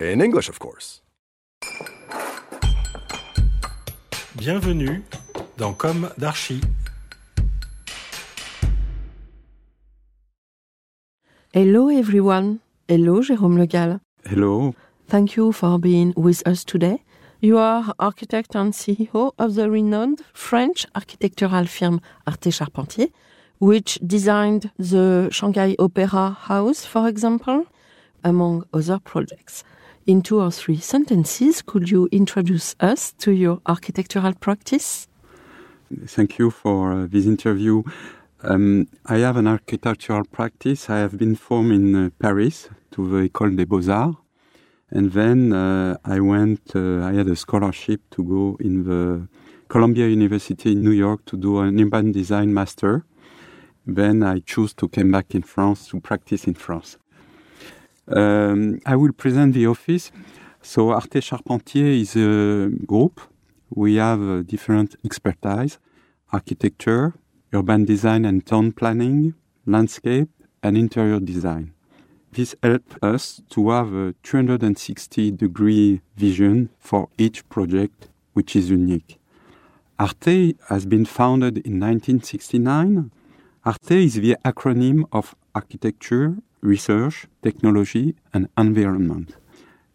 In English, of course. Bienvenue dans Comme d'Archi. Hello everyone. Hello Jérôme Le Gall. Hello. Thank you for being with us today. You are architect and CEO of the renowned French architectural firm Arte Charpentier, which designed the Shanghai Opera House, for example, among other projects. In two or three sentences, could you introduce us to your architectural practice? Thank you for uh, this interview. Um, I have an architectural practice. I have been formed in uh, Paris to the École des Beaux-Arts. And then uh, I went, uh, I had a scholarship to go in the Columbia University in New York to do an urban design master. Then I chose to come back in France to practice in France. Um, I will present the office. So Arte Charpentier is a group. We have uh, different expertise, architecture, urban design and town planning, landscape, and interior design. This helps us to have a 360 degree vision for each project, which is unique. Arte has been founded in 1969. Arte is the acronym of architecture, research, technology, and environment.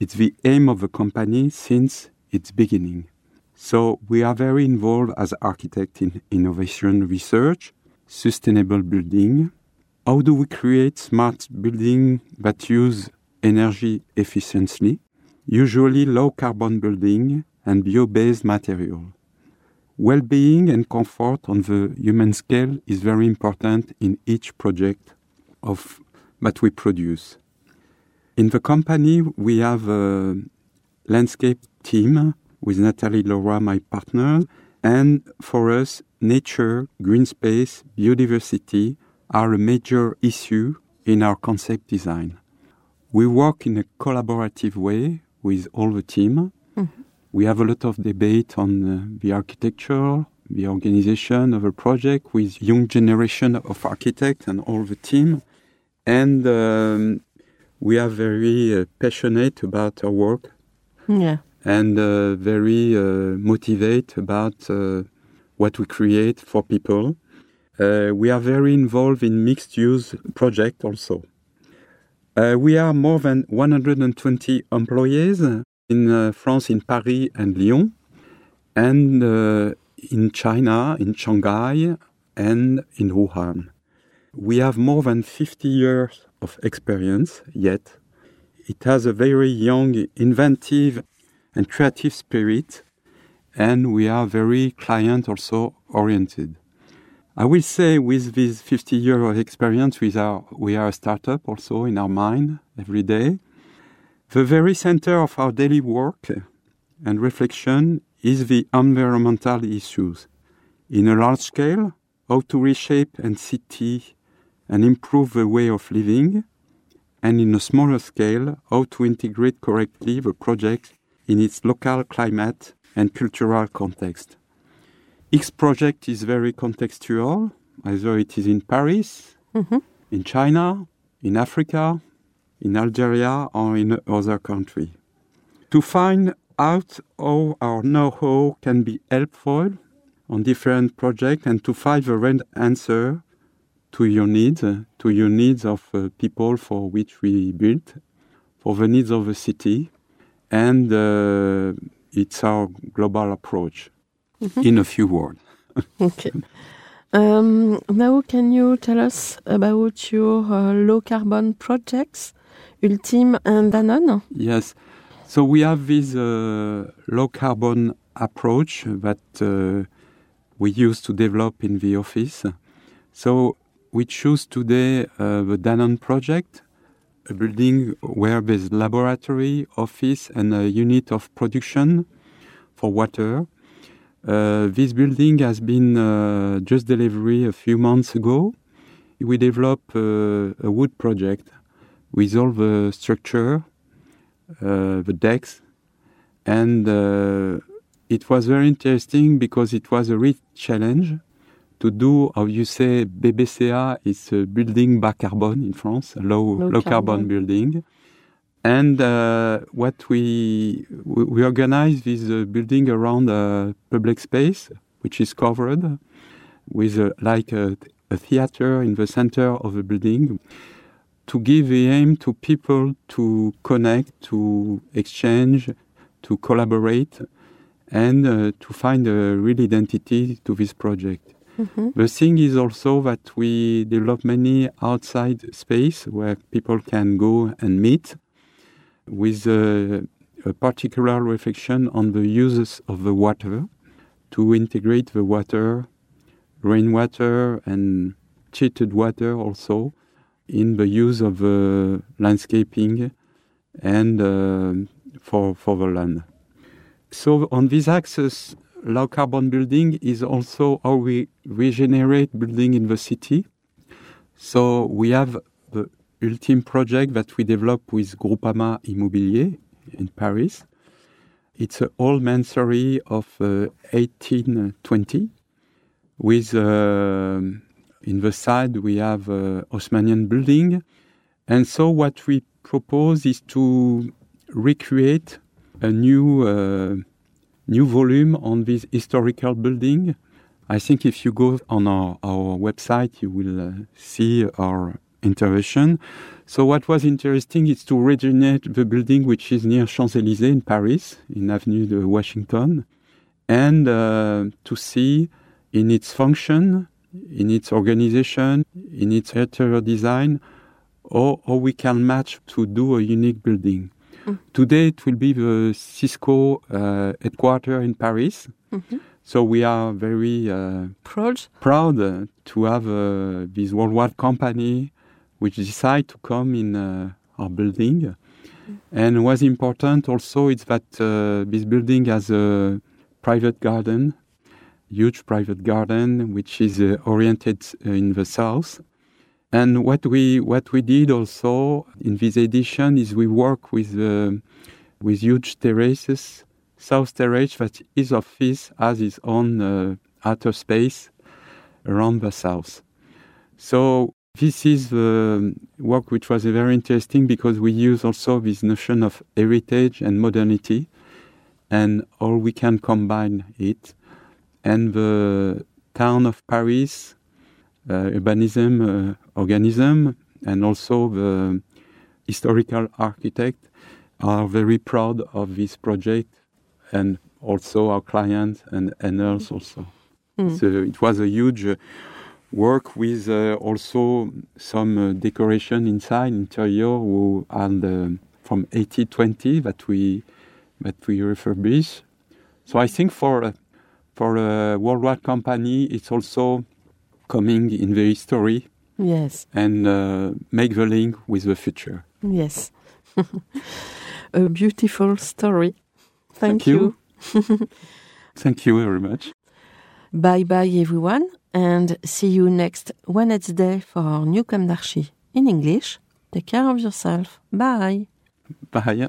It's the aim of the company since its beginning. So we are very involved as architects in innovation research, sustainable building. How do we create smart building that use energy efficiently? Usually low carbon building and bio-based material. Well-being and comfort on the human scale is very important in each project of that we produce. In the company, we have a landscape team with Natalie Laura, my partner, and for us, nature, green space, biodiversity are a major issue in our concept design. We work in a collaborative way with all the team. Mm-hmm. We have a lot of debate on the architecture, the organization of a project with young generation of architects and all the team. And um, we are very uh, passionate about our work Yeah. and uh, very uh, motivated about uh, what we create for people. Uh, we are very involved in mixed use project also. Uh, we are more than 120 employees in France, in Paris and Lyon, and in China, in Shanghai, and in Wuhan. We have more than 50 years of experience yet. It has a very young, inventive, and creative spirit, and we are very client also oriented. I will say with this 50 year of experience, we are, we are a startup also in our mind every day. The very center of our daily work and reflection is the environmental issues. In a large scale, how to reshape and city and improve the way of living, and in a smaller scale, how to integrate correctly the project in its local climate and cultural context. Each project is very contextual, either it is in Paris, mm-hmm. in China, in Africa, in Algeria, or in other country. To find out how our know-how can be helpful on different projects and to find the right answer to your needs, uh, to your needs of uh, people for which we built, for the needs of the city, and uh, it's our global approach. In a few words. Okay. Um, now, can you tell us about your uh, low carbon projects, Ulteam and Danone? Yes. So we have this uh, low carbon approach that uh, we use to develop in the office. So we choose today uh, the Danone project, a building where there's laboratory, office, and a unit of production for water. Uh, this building has been uh, just delivered a few months ago. We developed uh, a wood project with all the structure, uh, the decks, and uh, it was very interesting because it was a real challenge to do, how you say, BBCA is a building bas carbone in France, low, Low low, carbon. carbon. building. And uh, what we, we we organize this uh, building around a public space, which is covered with a, like a, a theater in the center of the building, to give the aim to people to connect, to exchange, to collaborate, and uh, to find a real identity to this project. The thing is also that we develop many outside space where people can go and meet with uh, a particular reflection on the uses of the water to integrate the water, rainwater and treated water also in the use of uh, landscaping and uh, for, for the land. So on this axis, low carbon building is also how we regenerate building in the city. So we have the Ulteam project that we developed with Groupama Immobilier in Paris. It's an old mansory of uh, 1820 with uh, in the side we have uh, Haussmannian building. And so what we propose is to recreate a new uh, new volume on this historical building. I think if you go on our, our website, you will uh, see our intervention. So what was interesting is to regenerate the building which is near Champs-Élysées in Paris, in Avenue de Washington, and uh, to see in its function, in its organization, in its interior design, how we can match to do a unique building. Today it will be the Cisco uh, headquarters in Paris. So we are very uh, Proud? proud uh, to have uh, this worldwide company which decide to come in uh, our building. And what's important also is that uh, this building has a private garden, huge private garden, which is uh, oriented in the south. And what we what we did also in this edition is we work with uh, with huge terraces, south terrace that each office has its own uh, outer space around the south. So this is the work which was very interesting because we use also this notion of heritage and modernity, and all we can combine it. And the town of Paris, uh, urbanism uh, organism, and also the historical architect are very proud of this project, and also our clients and, and us also. So it was a huge uh, work with uh, also some uh, decoration inside interior who and uh, from 8020 that we that we refurbish. So I think for for a worldwide company, it's also coming in the history Yes, and uh, make the link with the future. yes. A beautiful story. Thank, Thank you. Thank you very much. Bye bye, everyone, and see you next Wednesday for our new Comme d'Archi in English. Take care of yourself. Bye. Bye.